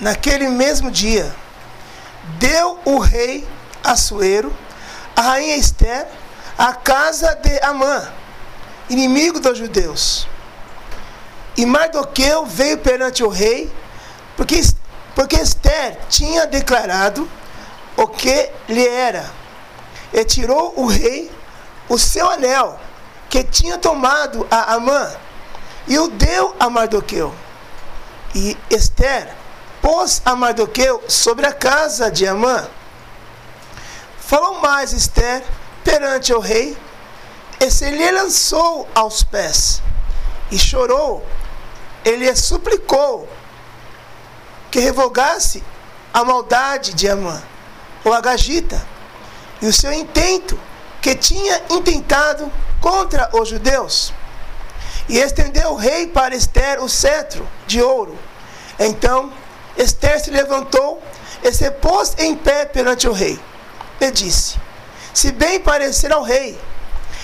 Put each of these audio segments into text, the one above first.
naquele mesmo dia, deu o rei Assuero, a rainha Esther, a casa de Amã, inimigo dos judeus. E Mardoqueu veio perante o rei, porque, porque Esther tinha declarado o que lhe era. E tirou o rei o seu anel, que tinha tomado a Amã, e o deu a Mardoqueu. E Esther pôs a Mardoqueu sobre a casa de Amã. Falou mais Esther perante o rei, e se lhe lançou aos pés, e chorou, ele suplicou que revogasse a maldade de Amã, o Agagita, e o seu intento que tinha intentado contra os judeus. E estendeu o rei para Esther o cetro de ouro. Então Esther se levantou e se pôs em pé perante o rei. E disse: Se bem parecer ao rei,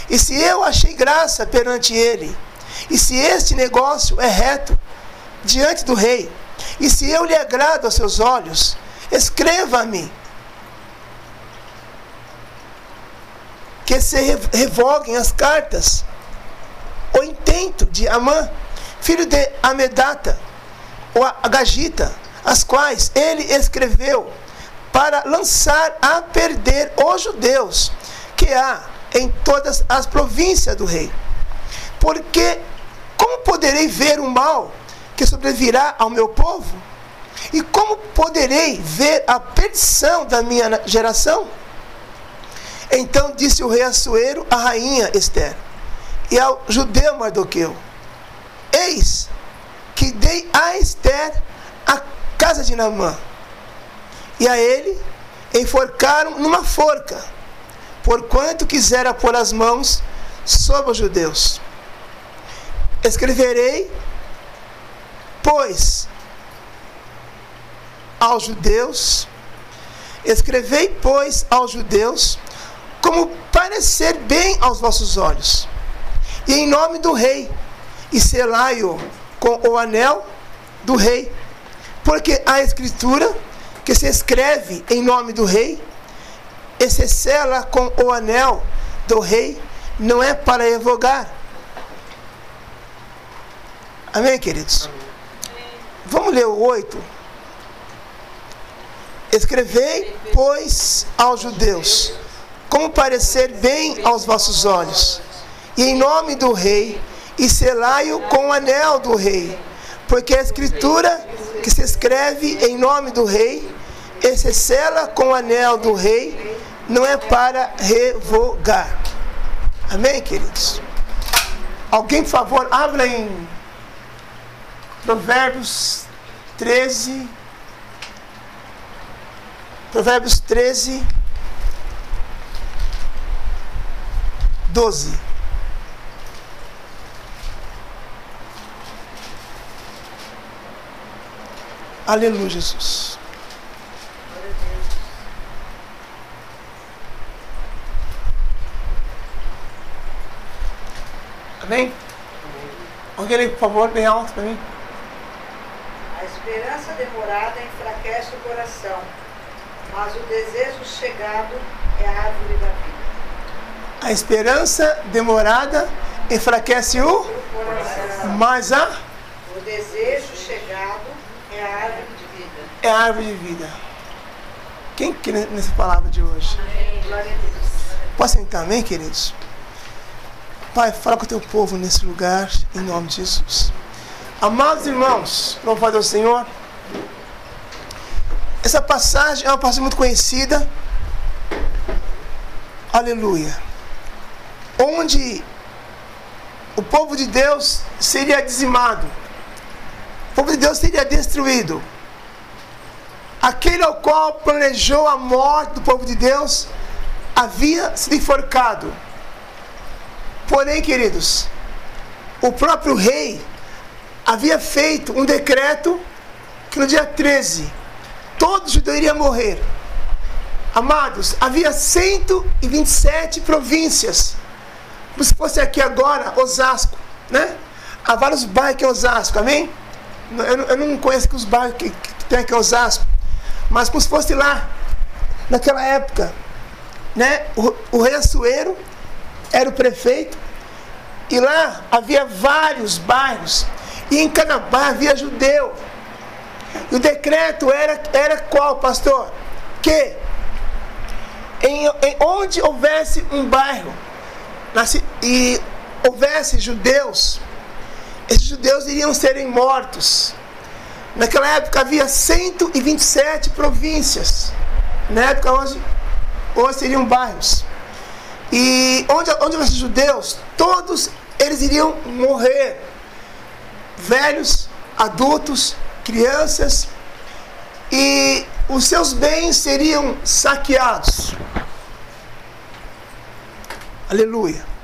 e se eu achei graça perante ele, e se este negócio é reto diante do rei, e se eu lhe agrado aos seus olhos, escreva-me que se revoguem as cartas, o intento de Amã, filho de Amedata, ou Agagita, as quais ele escreveu para lançar a perder os judeus que há em todas as províncias do rei. Porque como poderei ver o mal que sobrevirá ao meu povo? E como poderei ver a perdição da minha geração? Então disse o rei Assuero à rainha Esther e ao judeu Mardoqueu: Eis que dei a Esther a casa de Namã, e a ele enforcaram numa forca, porquanto quisera pôr as mãos sobre os judeus. Escreverei, pois, aos judeus, escrevei, pois, aos judeus como parecer bem aos vossos olhos. E em nome do rei, e selai-o com o anel do rei. Porque a escritura que se escreve em nome do rei, e se sela com o anel do rei, não é para revogar. Amém, queridos? Vamos ler o 8. Escrevei, pois, aos judeus como parecer bem aos vossos olhos. E em nome do rei, e selai-o com o anel do rei. Porque a escritura que se escreve em nome do rei, e se sela com o anel do rei, não é para revogar. Amém, queridos? Alguém, por favor, abra em Provérbios 13. Provérbios 13. 12. Aleluia, Jesus. Amém? Alguém, por favor, bem alto para mim. A esperança demorada enfraquece o coração, mas o desejo chegado é a árvore da vida. A esperança demorada enfraquece o, mas a o desejo chegado é a árvore de vida. É a árvore de vida. Quem crê nessa palavra de hoje? Posso sentar, amém, queridos? Pai, fala com o teu povo nesse lugar, em nome de Jesus. Amados irmãos, louvado ao Senhor. Essa passagem é uma passagem muito conhecida. Aleluia onde o povo de Deus seria dizimado, povo de Deus seria destruído. Aquele ao qual planejou a morte do povo de Deus havia sido enforcado. Porém, queridos, o próprio rei havia feito um decreto que no dia 13 todo judeu iria morrer. Amados, havia 127 províncias se fosse aqui agora, Osasco, né? Há vários bairros em Osasco, amém? Eu, eu não conheço os bairros que, que tem aqui Osasco, mas como se fosse lá, naquela época, né? O, o rei Assuero era o prefeito, e lá havia vários bairros, e em cada bairro havia judeu. E o decreto era, era qual, pastor? Que em, em onde houvesse um bairro e houvesse judeus, esses judeus iriam serem mortos. Naquela época havia 127 províncias. Na época hoje, hoje seriam bairros. E onde, onde houvesse judeus, todos eles iriam morrer. Velhos, adultos, crianças. E os seus bens seriam saqueados. Aleluia.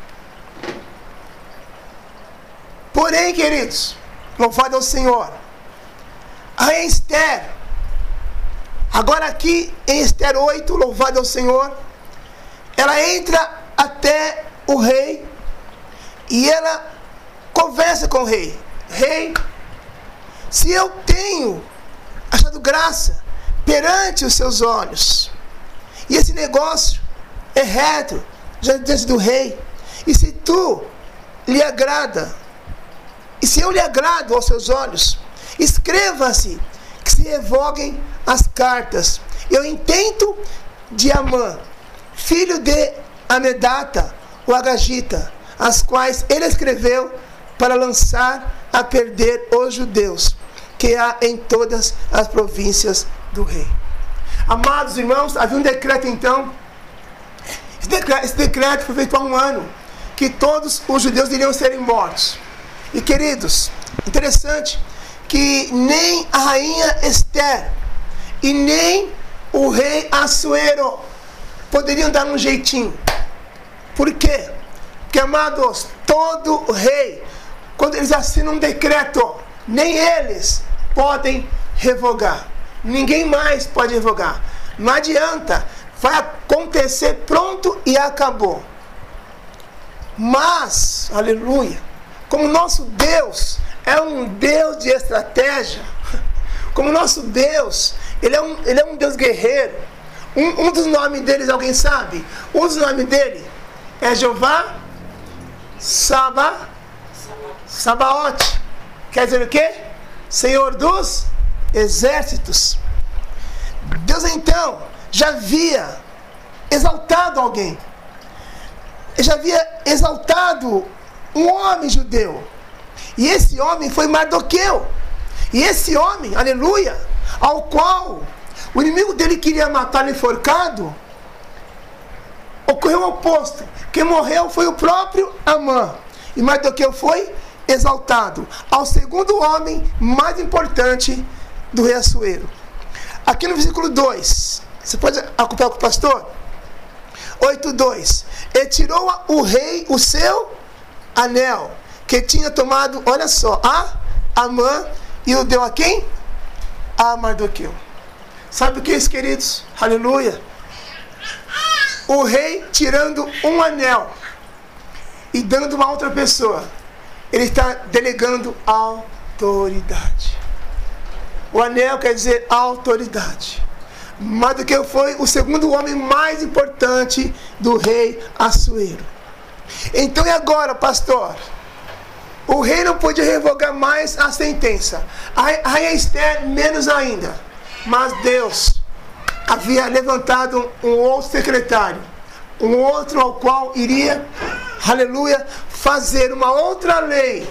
Porém, queridos, louvado ao Senhor, a Esther, agora aqui em Esther 8, louvado ao Senhor, ela entra até o rei e ela conversa com o rei: Rei, se eu tenho achado graça perante os seus olhos, e esse negócio é reto diante do rei, e se tu lhe agrada, e se eu lhe agrado aos seus olhos, escreva-se que se revoguem as cartas. Eu intento de Amã, filho de Amedata, o Agagita, as quais ele escreveu para lançar a perder os judeus que há em todas as províncias do rei. Amados irmãos, havia um decreto então. Esse decreto, esse decreto foi feito há um ano que todos os judeus iriam serem mortos. E queridos, interessante que nem a rainha Esther e nem o rei Assuero poderiam dar um jeitinho. Por quê? Porque, amados, todo rei, quando eles assinam um decreto, nem eles podem revogar. Ninguém mais pode revogar. Não adianta. Vai acontecer pronto e acabou. Mas, aleluia, como nosso Deus é um Deus de estratégia, como nosso Deus, ele é um, ele é um Deus guerreiro. Um, um dos nomes deles, alguém sabe? Um dos nomes dele é Jeová Saba, Sabaote. Quer dizer o quê? Senhor dos exércitos. Deus então já havia exaltado alguém. Já havia exaltado um homem judeu. E esse homem foi Mardoqueu. E esse homem, aleluia, ao qual o inimigo dele queria matar enforcado, ocorreu o oposto. Quem morreu foi o próprio Amã. E Mardoqueu foi exaltado ao segundo homem mais importante do rei Assuero. Aqui no versículo 2, você pode acompanhar com o pastor? 8.2 E tirou o rei o seu anel, que tinha tomado, olha só, a Amã, e o deu a quem? A Mardoqueu. Sabe o que é isso, queridos? Aleluia. O rei tirando um anel e dando uma outra pessoa ele está delegando autoridade. O anel quer dizer autoridade. Mas do que foi o segundo homem mais importante do rei Assuero. Então e agora, pastor? O rei não podia revogar mais a sentença. A rainha Esther, menos ainda. Mas Deus havia levantado um outro secretário. Um outro ao qual iria, aleluia, fazer uma outra lei.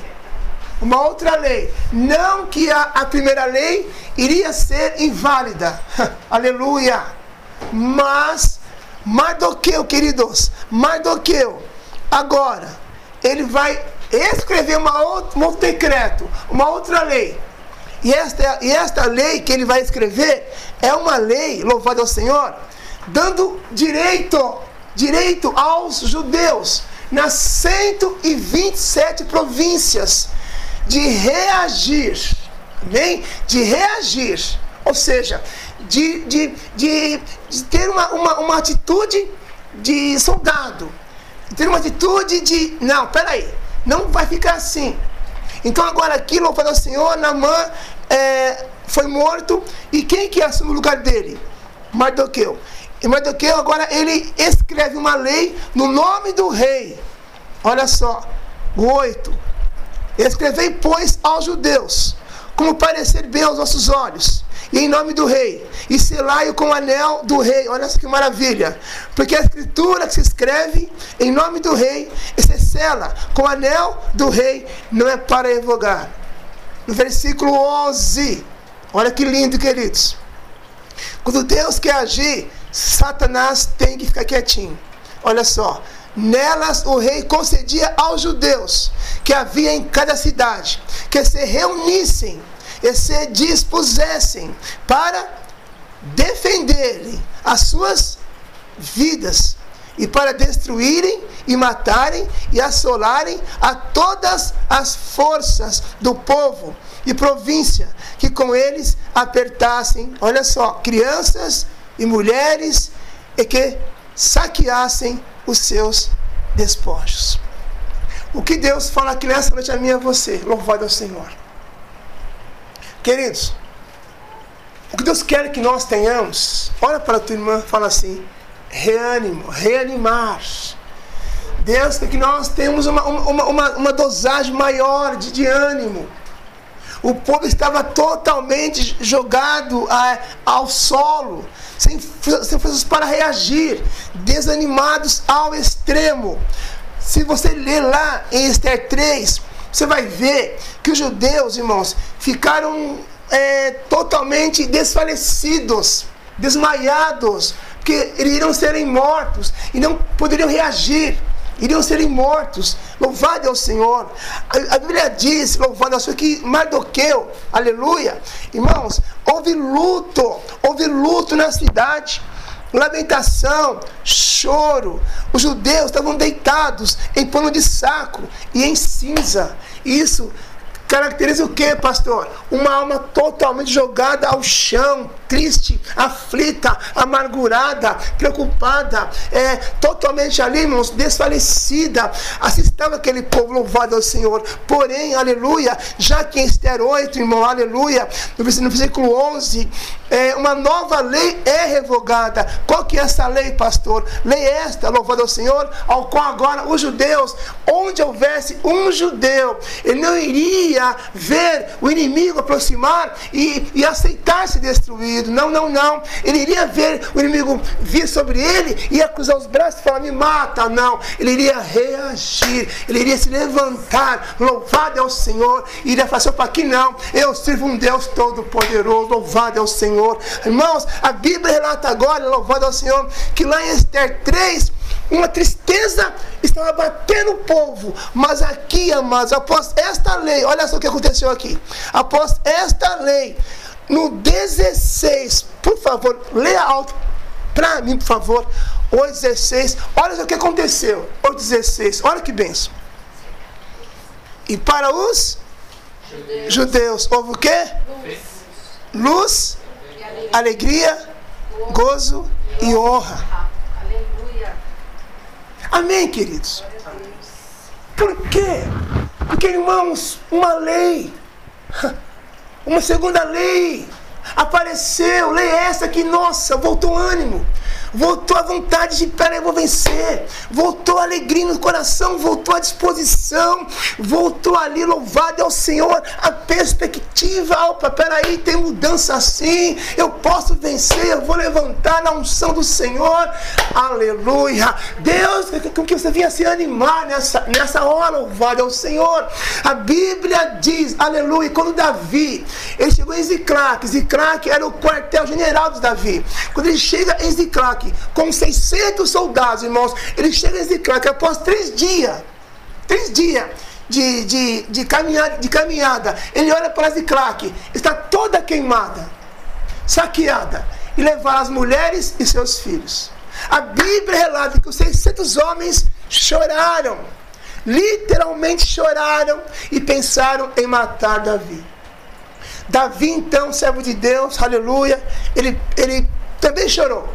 Uma outra lei. Não que a, a primeira lei iria ser inválida. Aleluia. Mas, Mardoqueu, queridos, Mardoqueu, agora, ele vai escrever uma outra, um outro decreto, uma outra lei. E esta, e esta lei que ele vai escrever é uma lei, louvado ao Senhor, dando direito, direito aos judeus nas 127 províncias de reagir, amém? De reagir, ou seja, de, de, de, de ter uma, uma, uma atitude de soldado, ter uma atitude de, não, peraí, não vai ficar assim. Então agora aqui, louvado ao Senhor, Namã é, foi morto e quem que assume o lugar dele? Mardoqueu. E Mardoqueu agora ele escreve uma lei no nome do rei. Olha só, o 8. Escrevei, pois, aos judeus, como parecer bem aos nossos olhos, e em nome do rei, e selai-o com o anel do rei. Olha que maravilha. Porque a escritura que se escreve em nome do rei, e se sela com o anel do rei, não é para revogar. No versículo 11, olha que lindo, queridos. Quando Deus quer agir, Satanás tem que ficar quietinho. Olha só, Nelas o rei concedia aos judeus que havia em cada cidade que se reunissem e se dispusessem para defenderem as suas vidas e para destruírem e matarem e assolarem a todas as forças do povo e província que com eles apertassem, olha só, crianças e mulheres e que saqueassem os seus despojos. O que Deus fala aqui nessa noite a mim e a você, louvado ao Senhor. Queridos, o que Deus quer que nós tenhamos, olha para a tua irmã fala assim: reânimo, reanimar. Deus quer que nós tenhamos uma, uma, uma, uma dosagem maior de, de ânimo. O povo estava totalmente jogado a, ao solo, sem, sem forças para reagir, desanimados ao extremo. Se você ler lá em Esther 3, você vai ver que os judeus, irmãos, ficaram é, totalmente desfalecidos, desmaiados, porque iriam serem mortos e não poderiam reagir iriam serem mortos. Louvado é o Senhor. A, a Bíblia diz, louvado é o Senhor, que Mardoqueu, aleluia, irmãos, houve luto, houve luto na cidade. Lamentação, choro. Os judeus estavam deitados em pano de saco e em cinza. Isso caracteriza o que, pastor? Uma alma totalmente jogada ao chão, triste, aflita, amargurada, preocupada, é, totalmente ali, irmãos, desfalecida. Estava aquele povo louvado ao Senhor. Porém, aleluia, já que em Esther 8, irmão, aleluia, no versículo 11, é, uma nova lei é revogada. Qual que é essa lei, pastor? Lei esta, louvado ao Senhor, ao qual agora os judeus, onde houvesse um judeu, ele não iria ver o inimigo aproximar e, e aceitar ser Não, não, não. Ele iria ver o inimigo vir sobre ele e acusar os braços e falar: me mata. Não. Ele iria reagir, ele iria se levantar. Louvado é o Senhor. E iria falar: opa, aqui não. Eu sirvo um Deus todo-poderoso. Louvado é o Senhor. Irmãos, a Bíblia relata agora, louvado ao Senhor, que lá em Esther 3, uma tristeza estava batendo o povo. Mas aqui, amados, após esta lei, olha só o que aconteceu aqui. Após esta lei, no 16, por favor, leia alto para mim, por favor. O 16, olha o que aconteceu. O 16, olha que benção. E para os judeus, judeus houve o quê? Luz, Luz alegria, gozo e honra. Amém, queridos? Por quê? Porque, irmãos, uma lei, uma segunda lei apareceu, lei essa que, nossa, voltou ânimo. Voltou a vontade de, peraí, eu vou vencer, voltou a alegria no coração, voltou a disposição, voltou ali, louvado ao Senhor, a perspectiva, opa, peraí, tem mudança assim, eu posso vencer, eu vou levantar na unção do Senhor, aleluia, Deus, com que você vinha se animar nessa, nessa hora, louvado ao Senhor, a Bíblia diz, aleluia, quando Davi, ele chegou em Ziclac, Ziclac era o quartel-general de Davi, quando ele chega em Ziclac, com 600 soldados, irmãos. Ele chega em Ziclac após três dias. Três dias. De, de, de, caminhada, de caminhada, ele olha para Ziclac, está toda queimada, saqueada, e levar as mulheres e seus filhos. A Bíblia relata que os 600 homens choraram, literalmente choraram e pensaram em matar Davi. Davi, então, servo de Deus, aleluia, ele, ele também chorou.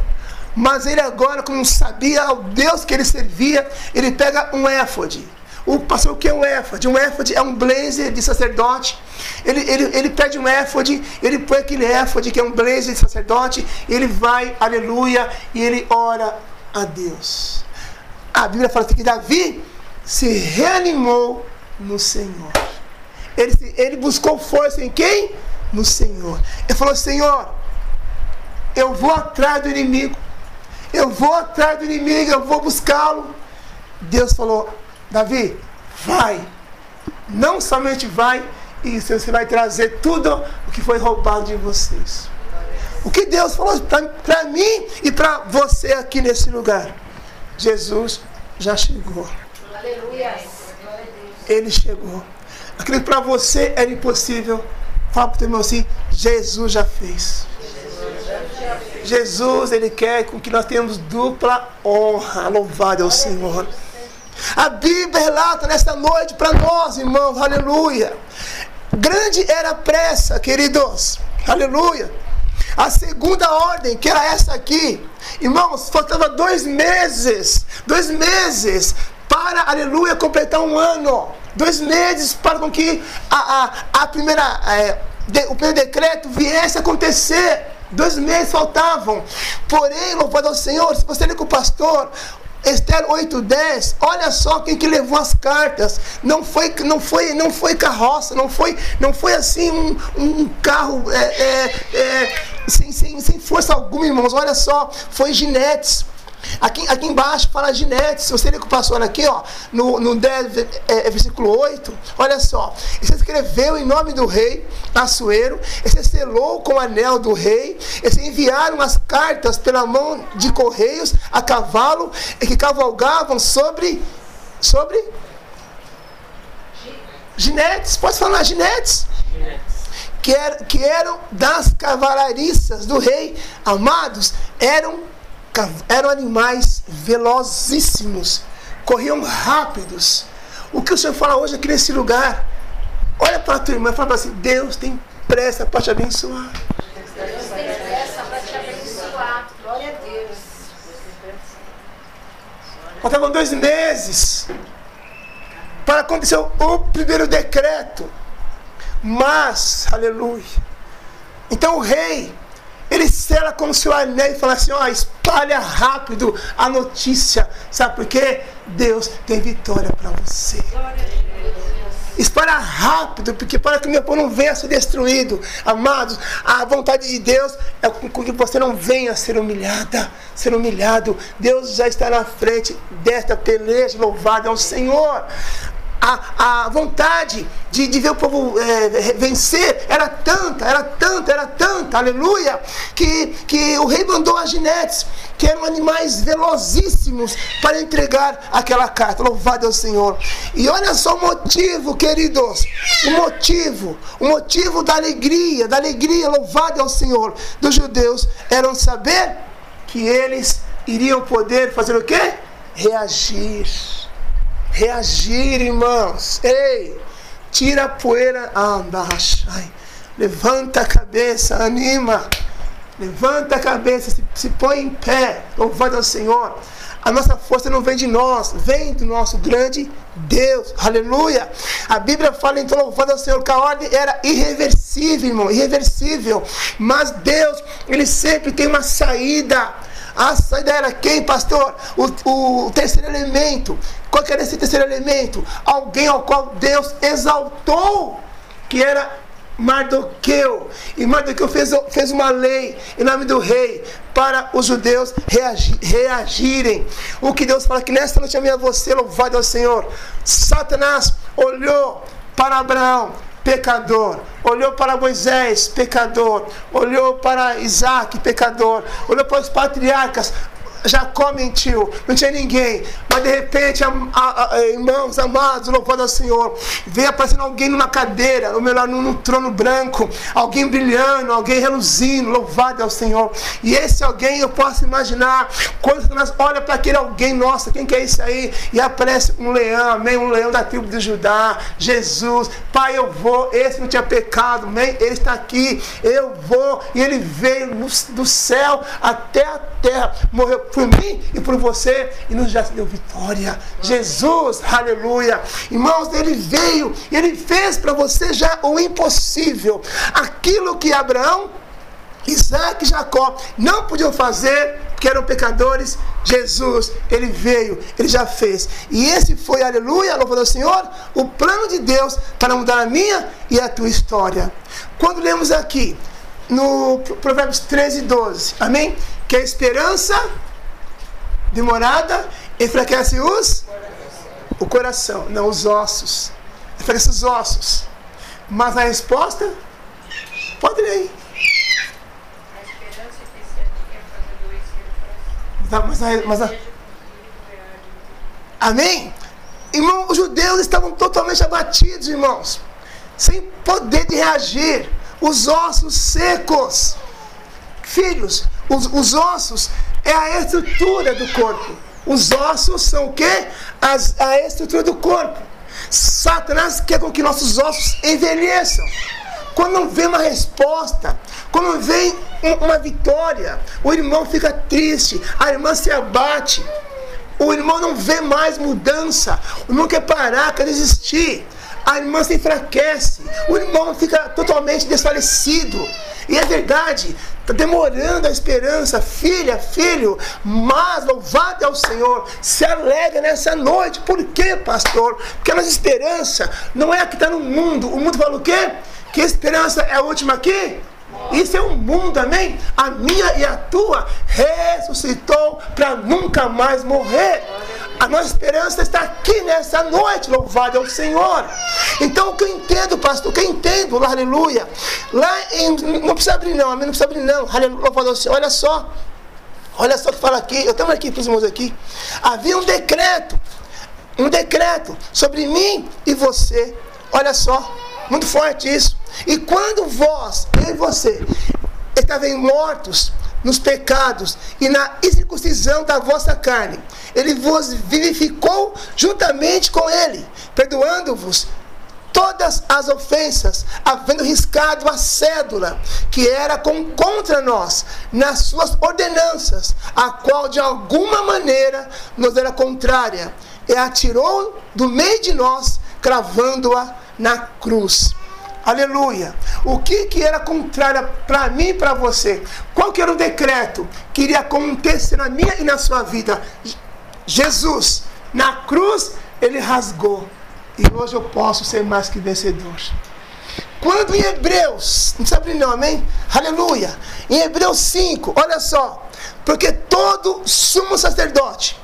Mas ele agora, como sabia ao Deus que ele servia, ele pega um éfode. O pastor, o que é um éfode? Um éfode é um blazer de sacerdote Ele, ele, ele pede um éfode, ele põe aquele éfode que é um blazer de sacerdote, ele vai, aleluia, e ele ora a Deus. A Bíblia fala assim que Davi se reanimou no Senhor. Ele, ele buscou força em quem? No Senhor. Ele falou: Senhor, eu vou atrás do inimigo. Eu vou atrás do inimigo, eu vou buscá-lo. Deus falou: Davi, vai. Não somente vai, e você vai trazer tudo o que foi roubado de vocês. O que Deus falou para mim e para você aqui nesse lugar. Jesus já chegou. Aleluia. Ele chegou. Aquilo para você era impossível, fala o teu irmão assim: Jesus já fez. Jesus, Ele quer com que nós tenhamos dupla honra. Louvado é o Senhor. A Bíblia relata nesta noite para nós, irmãos, aleluia. Grande era a pressa, queridos, aleluia. A segunda ordem, que era essa aqui, irmãos, faltava dois meses, dois meses para, aleluia, completar um ano. Dois meses para com que a, a, a primeira, é, de, o primeiro decreto viesse a acontecer. Dois meses faltavam. Porém, louvado ao Senhor, se você ler com o pastor, Esther 8:10, olha só quem que levou as cartas. Não foi, não foi, não foi carroça, não foi, não foi assim um, um carro é, é, é, sem, sem, sem força alguma, irmãos. Olha só, foi ginetes. Aqui, aqui embaixo fala Ginete, se você ler com o pastor aqui, ó, no, no 10, é, é, versículo 8, olha só. Ele escreveu em nome do rei Assuero, ele selou com o anel do rei, eles enviaram as cartas pela mão de correios a cavalo e que cavalgavam sobre. sobre. Ginetes, pode falar ginetes? Que, era, que eram das cavalariças do rei, amados, eram eram animais velozíssimos, corriam rápidos. O que o Senhor fala hoje aqui nesse lugar? Olha para a tua irmã e fala assim: Deus tem pressa para te abençoar. Deus tem pressa para te abençoar. Glória a Deus. Faltavam dois meses para acontecer o primeiro decreto. Mas, aleluia. Então o rei ele sela com o seu anel e fala assim: ó, espalha rápido a notícia. Sabe por quê? Deus tem vitória para você. Espalha rápido, porque para que o meu povo não venha a ser destruído. Amados, a vontade de Deus é com que você não venha a ser humilhada, ser humilhado. Deus já está na frente desta peleja, louvado ao Senhor a, a vontade de, de ver o povo é, vencer era tanta, era tanta, era tanta, aleluia, que, que o rei mandou as ginetes, que eram animais velozíssimos, para entregar aquela carta. Louvado é o Senhor. E olha só o motivo, queridos, o motivo, o motivo da alegria, da alegria, louvado é o Senhor, dos judeus, eram saber que eles iriam poder fazer o quê? Reagir reagir, irmãos. Ei, tira a poeira, ai, levanta a cabeça, anima, levanta a cabeça, se, se põe em pé, louvado ao Senhor. A nossa força não vem de nós, vem do nosso grande Deus. Aleluia. A Bíblia fala então, louvado ao Senhor, que a ordem era irreversível, irmão, irreversível. Mas Deus, Ele sempre tem uma saída. A saída era quem, pastor? O, o terceiro elemento. Qual que era esse terceiro elemento? Alguém ao qual Deus exaltou, que era Mardoqueu. E Mardoqueu fez, fez uma lei em nome do rei para os judeus reagir, reagirem. O que Deus fala que nesta noite a minha você, louvado ao Senhor. Satanás olhou para Abraão, pecador. Olhou para Moisés, pecador. Olhou para Isaac, pecador. Olhou para os patriarcas, Jacó mentiu, não tinha ninguém. Mas de repente, a, a, a, irmãos amados, louvado ao Senhor, veio aparecendo alguém numa cadeira, ou melhor, num, num, trono branco, alguém brilhando, alguém reluzindo, louvado ao Senhor. E esse alguém eu posso imaginar, quando nós olha para aquele alguém, nossa, quem que é isso aí? E aparece um leão, amém, um leão da tribo de Judá, Jesus, Pai, eu vou, esse não tinha pecado, amém, ele está aqui, eu vou, e ele veio do céu até a terra, morreu por mim e por você e nos já deu vitória. Jesus, aleluia. Irmãos, ele veio ele fez para você já o impossível. Aquilo que Abraão Isaac e Jacó não podiam fazer porque eram pecadores. Jesus, ele veio, ele já fez. E esse foi, aleluia, louvado ao Senhor, o plano de Deus para mudar a minha e a tua história. Quando lemos aqui, no Provérbios 13, 12, amém? Que a esperança demorada enfraquece os o coração, não os ossos. Enfraquece os ossos. Mas a resposta, pode ler aí. Mas, mas, mas, amém? Irmão, os judeus estavam totalmente abatidos, irmãos, sem poder de reagir, os ossos secos. Filhos, os, os ossos é a estrutura do corpo. Os ossos são o quê? As, a estrutura do corpo. Satanás quer com que nossos ossos envelheçam. Quando não vem uma resposta, quando vem uma vitória, o irmão fica triste, a irmã se abate. O irmão não vê mais mudança, o irmão quer parar, quer desistir. A irmã se enfraquece, o irmão fica totalmente desfalecido. E é verdade, está demorando a esperança, filha, filho, mas louvado é o Senhor, se alegra nessa noite. Por quê, pastor? Porque a nossa esperança não é a que está no mundo. O mundo fala o quê? Que esperança é a última aqui? Isso é um mundo, amém? A minha e a tua ressuscitou para nunca mais morrer. A nossa esperança está aqui nessa noite, louvado é o Senhor. Então, o que eu entendo, pastor, o que eu entendo, aleluia. Lá em. Não precisa abrir, não, amém? Não precisa abrir, não. Aleluia, louvado ao Senhor. Olha só. Olha só o que fala aqui. Eu tenho aqui para os irmãos aqui. Havia um decreto. Um decreto sobre mim e você. Olha só. Muito forte isso. E quando vós, eu e você, estavam mortos nos pecados e na incircuncisão da vossa carne, ele vos vivificou juntamente com ele, perdoando-vos todas as ofensas, havendo riscado a cédula que era com, contra nós nas suas ordenanças, a qual de alguma maneira nos era contrária, e atirou do meio de nós, cravando-a na cruz. Aleluia. O que, que era contrário para mim e para você? Qual que era o decreto que iria acontecer na minha e na sua vida? Jesus, na cruz, ele rasgou. E hoje eu posso ser mais que vencedor. Quando em Hebreus, não sabe não, amém? Aleluia. Em Hebreus 5, olha só. Porque todo sumo sacerdote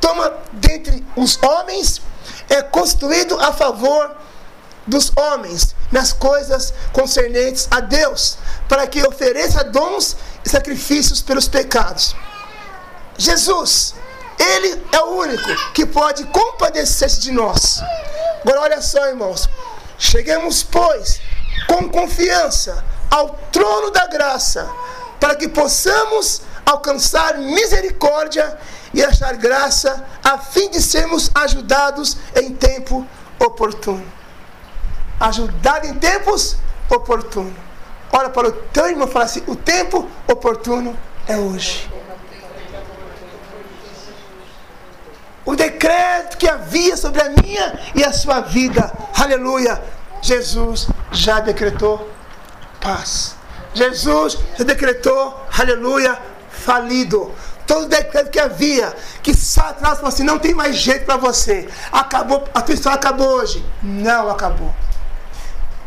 toma dentre os homens é constituído a favor dos homens nas coisas concernentes a Deus, para que ofereça dons e sacrifícios pelos pecados. Jesus, Ele é o único que pode compadecer-se de nós. Agora, olha só, irmãos. Cheguemos, pois, com confiança ao trono da graça, para que possamos alcançar misericórdia e achar graça, a fim de sermos ajudados em tempo oportuno ajudado em tempos oportunos. Olha para o teu irmão e fala assim: o tempo oportuno é hoje. O decreto que havia sobre a minha e a sua vida, aleluia, Jesus já decretou paz. Jesus já decretou, aleluia, falido. Todo decreto que havia, que Satanás falou assim: não tem mais jeito para você. Acabou, a tua história acabou hoje. Não acabou.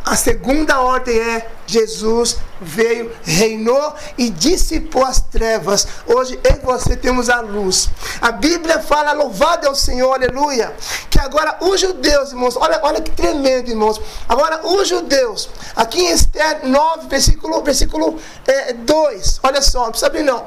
A segunda ordem é: Jesus veio, reinou e dissipou as trevas. Hoje eu e você temos a luz. A Bíblia fala, louvado é o Senhor, aleluia. Que agora os judeus, irmãos, olha, olha que tremendo, irmãos. Agora os judeus, aqui em Esther 9, versículo, versículo é, 2, olha só, não precisa abrir não.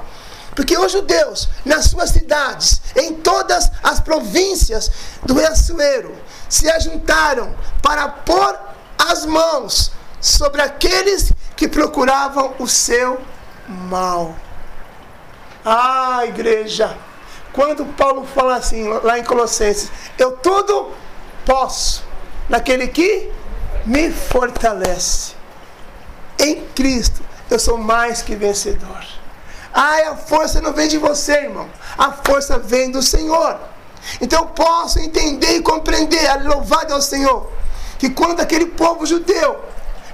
Porque os judeus, nas suas cidades, em todas as províncias do Assuero, se ajuntaram para pôr as mãos sobre aqueles que procuravam o seu mal. Ah, igreja, quando Paulo fala assim, lá em Colossenses, eu tudo posso naquele que me fortalece. Em Cristo eu sou mais que vencedor. Ai, a força não vem de você, irmão. A força vem do Senhor. Então eu posso entender e compreender, louvado ao Senhor, que quando aquele povo judeu,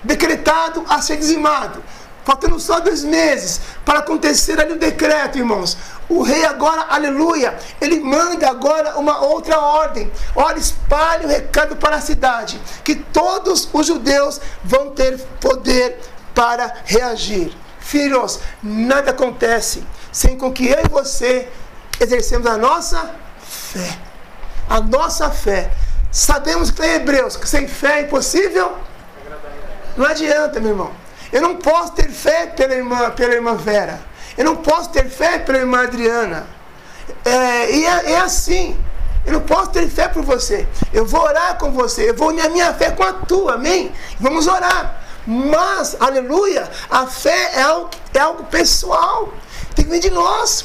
decretado a ser dizimado, faltando só dois meses para acontecer ali o decreto, irmãos. O rei agora, aleluia, ele manda agora uma outra ordem. Olha, espalhe o recado para a cidade, que todos os judeus vão ter poder para reagir. Filhos, nada acontece sem com que eu e você exercemos a nossa fé. A nossa fé. Sabemos que em Hebreus que sem fé é impossível. Não adianta, meu irmão. Eu não posso ter fé pela irmã, pela irmã Vera. Eu não posso ter fé pela irmã Adriana. É, e é, é, assim. Eu não posso ter fé por você. Eu vou orar com você. Eu vou unir a minha fé com a tua. Amém? Vamos orar. Mas, aleluia, a fé é algo, é algo pessoal. Tem que vir de nós.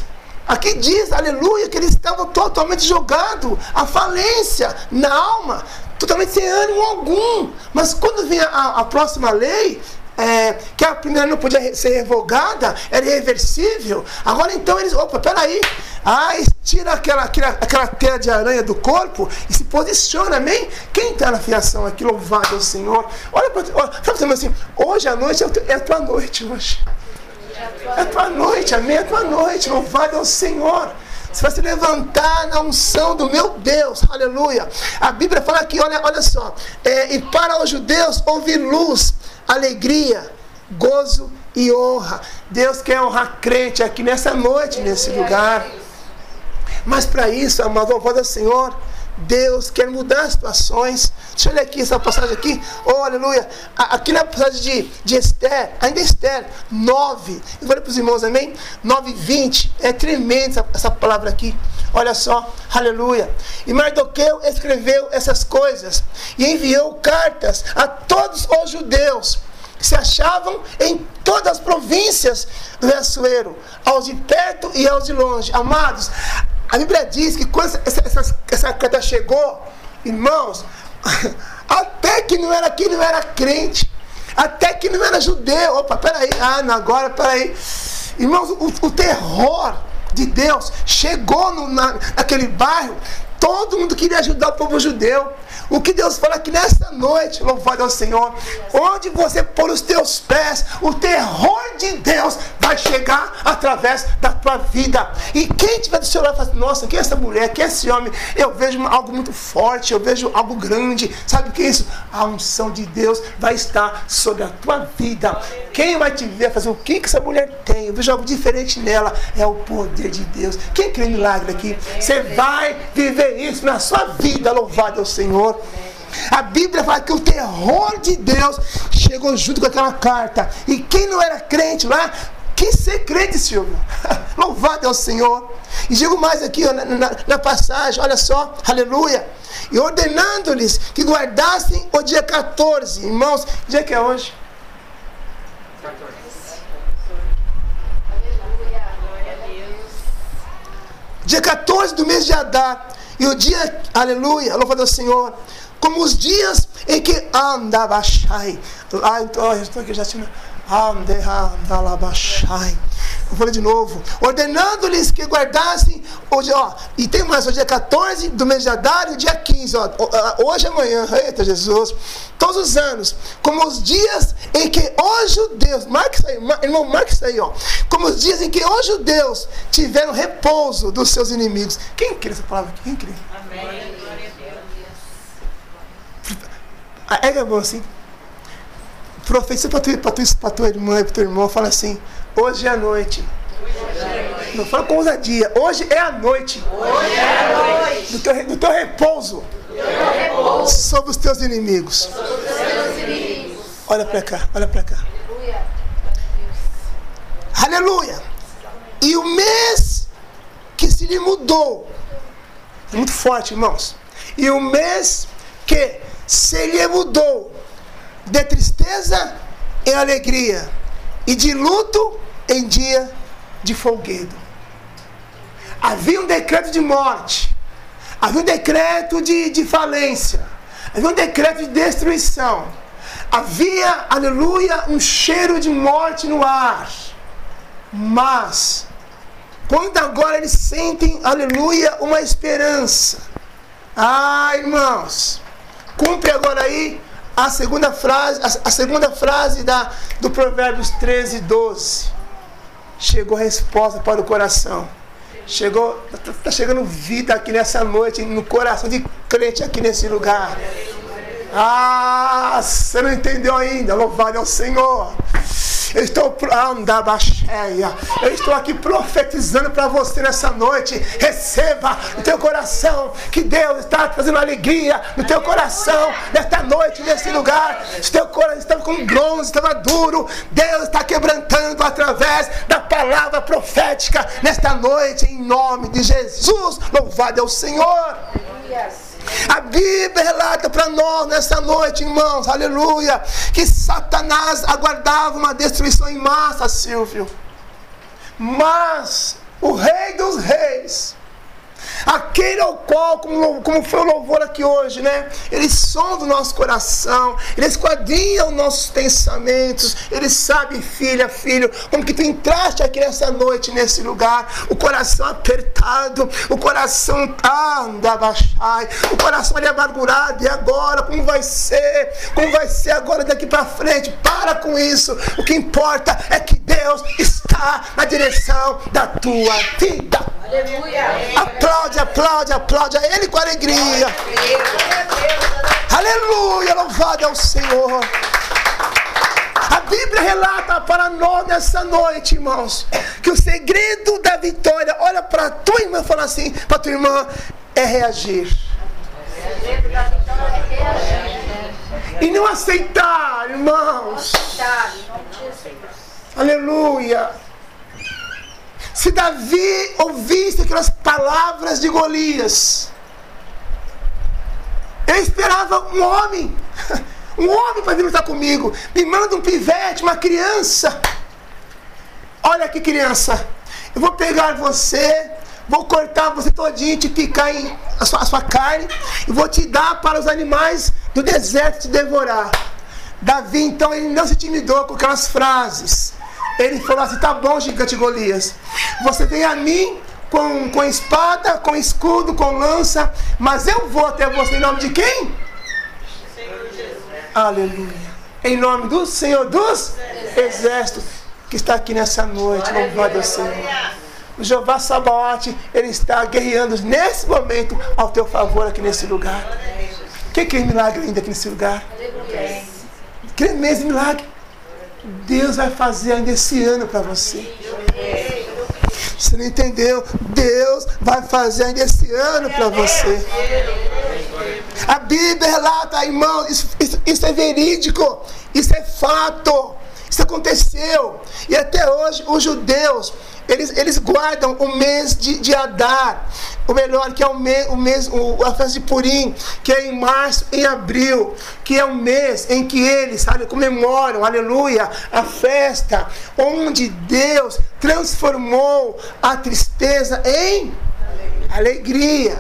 Aqui diz, aleluia, que eles estavam totalmente jogados à falência na alma, totalmente sem ânimo algum. Mas quando vinha a, a próxima lei, é, que a primeira não podia ser revogada, era irreversível. Agora então eles, opa, peraí. Ah, tira aquela, aquela, aquela teia de aranha do corpo e se posiciona, amém? Quem está na fiação aqui, louvado é o Senhor. Olha para olha, assim, hoje à noite é a tua noite hoje. É a tua noite, amém? É a tua noite, louvado é o Senhor. Você vai se levantar na unção do meu Deus, aleluia. A Bíblia fala aqui, olha, olha só. É, e para os judeus houve luz alegria, gozo e honra. Deus quer honrar crente aqui nessa noite, nesse lugar. Mas para isso, amado, voz do Senhor, Deus quer mudar as situações. Deixa eu ler aqui essa passagem aqui. Oh, aleluia. Aqui na passagem de, de Esther, ainda Esther 9. Eu ler para os irmãos, amém? 9 20. É tremenda essa, essa palavra aqui. Olha só, aleluia. E Mardoqueu escreveu essas coisas e enviou cartas a todos os judeus que se achavam em todas as províncias do Ressuero, aos de perto e aos de longe. Amados, a Bíblia diz que quando essa, essa, essa carta chegou, irmãos, até que não era quem não era crente, até que não era judeu. Opa, peraí, ah, agora, peraí. Irmãos, o, o terror de Deus chegou no, na, naquele bairro, todo mundo queria ajudar o povo judeu. O que Deus fala aqui nessa noite, louvado ao Senhor, onde você pôr os teus pés, o terror de Deus vai chegar através da tua vida. E quem tiver do seu lado fala, nossa, quem é essa mulher, quem é esse homem? Eu vejo algo muito forte, eu vejo algo grande. Sabe o que é isso? A unção de Deus vai estar sobre a tua vida. Quem vai te ver fazer o que, que essa mulher tem? Eu vejo algo diferente nela. É o poder de Deus. Quem crê em milagre aqui? Você vai viver isso na sua vida, louvado ao Senhor. A Bíblia fala que o terror de Deus chegou junto com aquela carta. E quem não era crente lá, quis ser crente, Silvio. Louvado é o Senhor. E digo mais aqui ó, na, na, na, passagem, olha só, aleluia. E ordenando-lhes que guardassem o dia 14. Irmãos, dia que é hoje? 14. Dia 14 do mês de Adar. E o dia, aleluia, louvado ao Senhor como os dias em que andava Shai. Lá, então, eu estou aqui já tinha. Eu falei de novo. Ordenando-lhes que guardassem. Hoje, ó, e tem mais, o dia 14 do mês de Adar e o dia 15. Ó, hoje é amanhã. Eita Jesus. Todos os anos. Como os dias em que os judeus. Marque isso aí, irmão, marque isso aí, ó. Como os dias em que os judeus tiveram repouso dos seus inimigos. Quem crê essa palavra? Quem crê? Amém. É que é bom assim. Profetiza para tua, tua, tua, tua irmã e para teu irmão, fala assim: hoje é a noite. Não fala com ousadia. Hoje é a noite. Hoje é a noite. Do teu, do teu repouso. repouso. Sobre os teus inimigos. Sobre os teus inimigos. Olha para cá, olha para cá. Aleluia. E o mês que se lhe mudou. É muito forte, irmãos. E o mês que se lhe mudou de tristeza em alegria e de luto em dia de folguedo. Havia um decreto de morte, havia um decreto de, de falência, havia um decreto de destruição, havia, aleluia, um cheiro de morte no ar. Mas quando agora eles sentem, aleluia, uma esperança. Ah, irmãos, cumpre agora aí a segunda frase, a, a segunda frase da, do Provérbios 13, 12. Chegou a resposta para o coração. Chegou, está tá chegando vida aqui nessa noite, no coração de crente aqui nesse lugar. Ah, você não entendeu ainda? Louvado ao Senhor. Eu estou Eu estou aqui profetizando para você nessa noite. Receba no teu coração que Deus está trazendo alegria no teu coração nesta noite, nesse lugar. Se teu coração estava com bronze, estava duro, Deus está quebrantando através da palavra profética nesta noite, em nome de Jesus. Louvado é o Senhor. A Bíblia relata para nós nessa noite, irmãos, aleluia, que Satanás aguardava uma destruição em massa, Silvio. Mas o Rei dos Reis, Aquele ao qual, como, como foi o louvor aqui hoje, né? Ele sonda o nosso coração, ele esquadrinha os nossos pensamentos, ele sabe, filha, filho, como que tu entraste aqui nessa noite, nesse lugar, o coração apertado, o coração anda baixai, o coração ali amargurado, e agora, como vai ser? Como vai ser agora daqui para frente? Para com isso, o que importa é que Deus está na direção da tua vida. Aleluia. Aplaude, aplaude, aplaude a Ele com alegria. Aleluia, louvado é o Senhor. A Bíblia relata para nós nessa noite, irmãos, que o segredo da vitória, olha para tua irmã e fala assim, para tua irmã, é reagir. O segredo da vitória é reagir. E não aceitar, irmãos. Aleluia. Se Davi ouvisse aquelas palavras de Golias, eu esperava um homem, um homem para vir lutar comigo. Me manda um pivete, uma criança. Olha que criança, eu vou pegar você, vou cortar você todinho, te picar em a sua, a sua carne, e vou te dar para os animais do deserto te devorar. Davi, então, ele não se intimidou com aquelas frases. Ele falou assim: tá bom, gigante Golias. Você vem a mim com, com espada, com escudo, com lança, mas eu vou até você em nome de quem? Senhor. Aleluia. Em nome do Senhor dos Exércitos, que está aqui nessa noite. Louvado ao Senhor. O Jeová Sabaote, ele está guerreando nesse momento ao teu favor aqui nesse lugar. Quem quer milagre ainda aqui nesse lugar? Crê mesmo milagre. Deus vai fazer ainda esse ano para você. Você não entendeu? Deus vai fazer ainda esse ano para você. A Bíblia relata, irmão, isso, isso, isso é verídico, isso é fato, isso aconteceu. E até hoje os judeus eles, eles guardam o mês de, de Adar, o melhor, que é o mês, o mês o, a festa de Purim, que é em março e abril, que é o mês em que eles sabe, comemoram, aleluia, a festa onde Deus transformou a tristeza em alegria.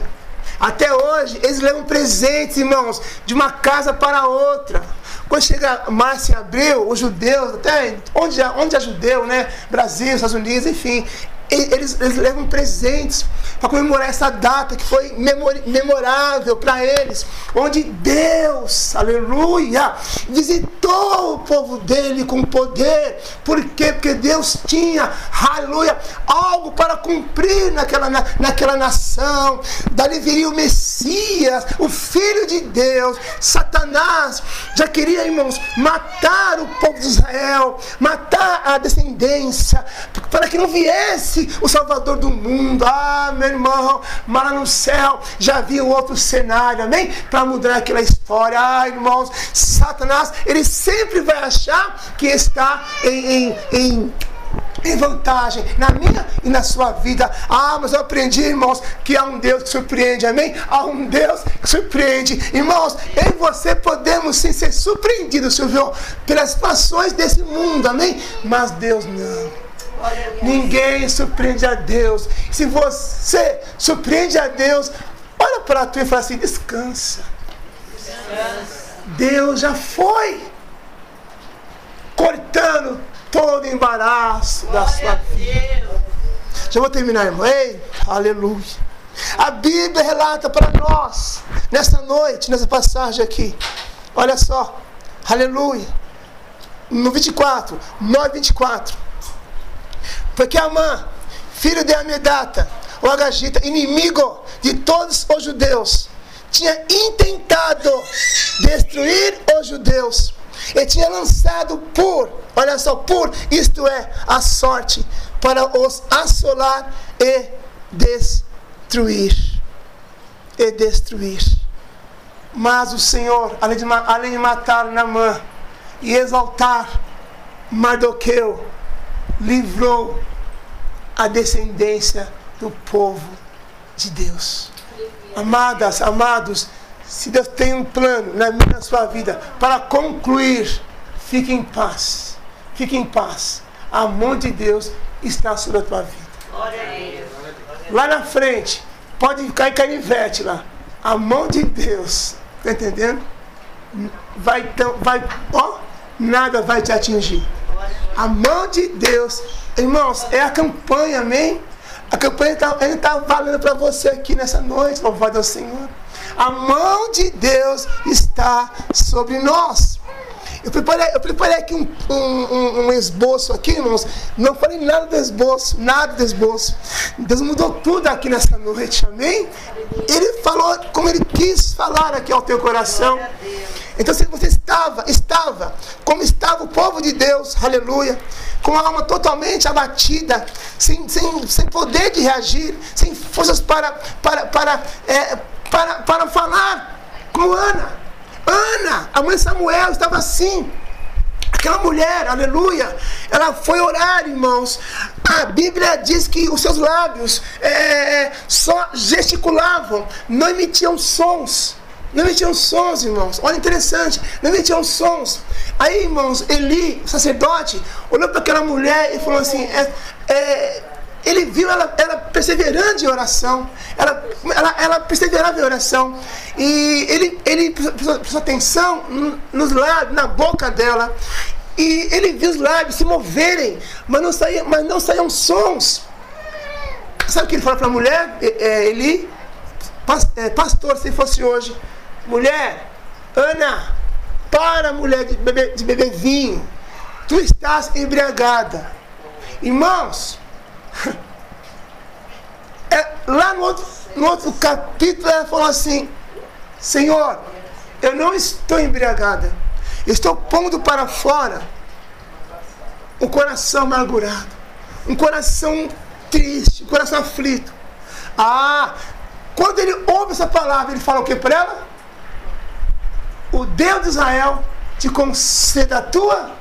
Até hoje, eles levam presentes, irmãos, de uma casa para outra. Quando chega março e abril, os judeus, até onde, onde é judeu, né? Brasil, Estados Unidos, enfim, eles, eles levam presentes para comemorar essa data que foi memorável para eles, onde Deus, aleluia, visitou o povo dele com poder. Por quê? Porque Deus tinha, aleluia, algo para cumprir naquela, na, naquela nação. Dali viria o Messias, o Filho de Deus. Satanás já queria, irmãos, matar o povo de Israel, matar a descendência, para que não viesse o Salvador do mundo. Ah, meu irmão, mas lá no céu já viu outro cenário, amém? Para mudar aquela história. Ah, irmãos, Satanás, ele sempre vai achar que está em, em, em em vantagem na minha e na sua vida. Ah, mas eu aprendi, irmãos, que há um Deus que surpreende, amém? Há um Deus que surpreende. Irmãos, eu e você podemos sim ser surpreendidos, Silvio, pelas situações desse mundo, amém? Mas Deus não. Ninguém surpreende a Deus. Se você surpreende a Deus, olha para tu e fala assim: descansa. Deus já foi cortando todo embaraço da sua vida. Já vou terminar, irmão. Ei, aleluia. A Bíblia relata para nós, nessa noite, nessa passagem aqui. Olha só, aleluia. No 24, 9, 24. Porque Amã, filho de Amedata, o Agagita, inimigo de todos os judeus, tinha intentado destruir os judeus. Ele tinha lançado por, olha só, por, isto é, a sorte, para os assolar e destruir. E destruir. Mas o Senhor, além de, além de matar Namã e exaltar Mardoqueu, livrou a descendência do povo de Deus. Amadas, amados, se Deus tem um plano na minha na sua vida para concluir, fique em paz. Fique em paz. A mão de Deus está sobre a tua vida. Lá na frente, pode cair canivete lá. A mão de Deus, está entendendo? Vai, então, vai, ó, nada vai te atingir. A mão de Deus, irmãos, é a campanha, amém? A campanha está tá valendo para você aqui nessa noite, louvado ao Senhor. A mão de Deus está sobre nós. Eu preparei, eu preparei aqui um, um, um, esboço aqui, irmãos. Não falei nada do esboço, nada do esboço. Deus mudou tudo aqui nessa noite, amém? Ele falou como ele quis falar aqui ao teu coração. Então, se você estava, estava, como estava o povo de Deus, aleluia, com a alma totalmente abatida, sem, sem, sem poder de reagir, sem forças para, para, para, é, para, para falar, como Ana. Ana, a mãe Samuel, estava assim. Aquela mulher, aleluia, ela foi orar, irmãos. A Bíblia diz que os seus lábios é, só gesticulavam, não emitiam sons. Não emitiam sons, irmãos. Olha interessante, não emitiam sons. Aí, irmãos, Eli, sacerdote, olhou para aquela mulher e falou assim: é, é, ele viu ela, ela perseverando em oração, ela, ela, ela perseverava em oração, e ele, ele prestou, prestou atenção nos lábios, na boca dela, e ele viu os lábios se moverem, mas não saíam, mas não saíam sons. Sabe o que ele falou para a mulher? É, ele, é, pastor, se fosse hoje, mulher, Ana, para mulher de beber, de beber vinho, tu estás embriagada. Irmãos, é, lá no outro, no outro capítulo ela falou assim: Senhor, eu não estou embriagada, estou pondo para fora um coração amargurado, um coração triste, um coração aflito. Ah, quando ele ouve essa palavra, ele fala o que para ela? O Deus de Israel te conceda a tua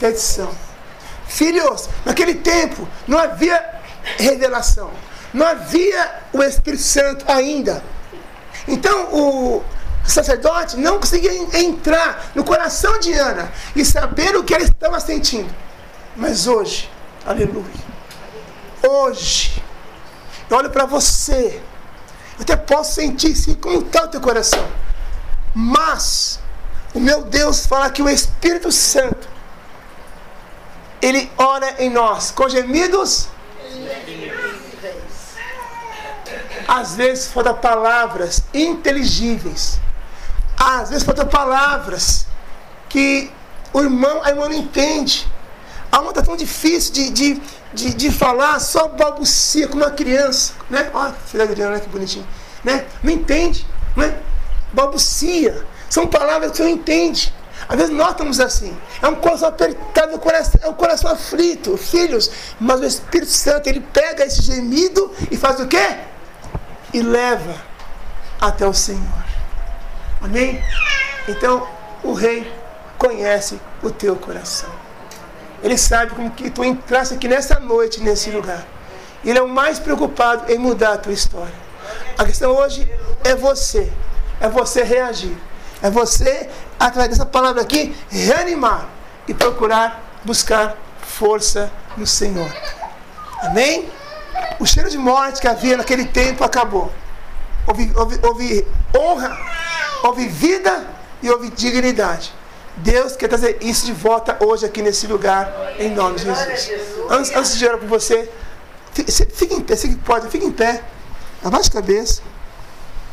petição. Filhos, naquele tempo não havia revelação, não havia o Espírito Santo ainda. Então o sacerdote não conseguia entrar no coração de Ana e saber o que ela estava sentindo. Mas hoje, aleluia, hoje, eu olho para você, eu até posso sentir sim, como está o teu coração. Mas o meu Deus fala que o Espírito Santo ele ora em nós com gemidos. Às vezes falta palavras inteligíveis. Às vezes falta palavras que o irmão, a irmã não entende. A mão está tão difícil de, de, de, de, falar, só balbucia como uma criança. Né? Olha, filha Adriana, né? que bonitinho. Né? Não entende. Né? Balbucia. São palavras que não entende. Às vezes nós estamos assim. É um coração apertado, é um coração aflito, filhos. Mas o Espírito Santo, ele pega esse gemido e faz o quê? E leva até o Senhor. Amém? Então, o rei conhece o teu coração. Ele sabe como que tu entraste aqui nessa noite, nesse lugar. Ele é o mais preocupado em mudar a tua história. A questão hoje é você. É você reagir. É você, através dessa palavra aqui, reanimar e procurar buscar força no Senhor. Amém? O cheiro de morte que havia naquele tempo acabou. Houve, houve, houve honra, houve vida e houve dignidade. Deus quer trazer isso de volta hoje aqui nesse lugar, em nome de Jesus. Antes, antes de orar por você, Fique em pé, se pode, fique em pé. Abaixe a cabeça.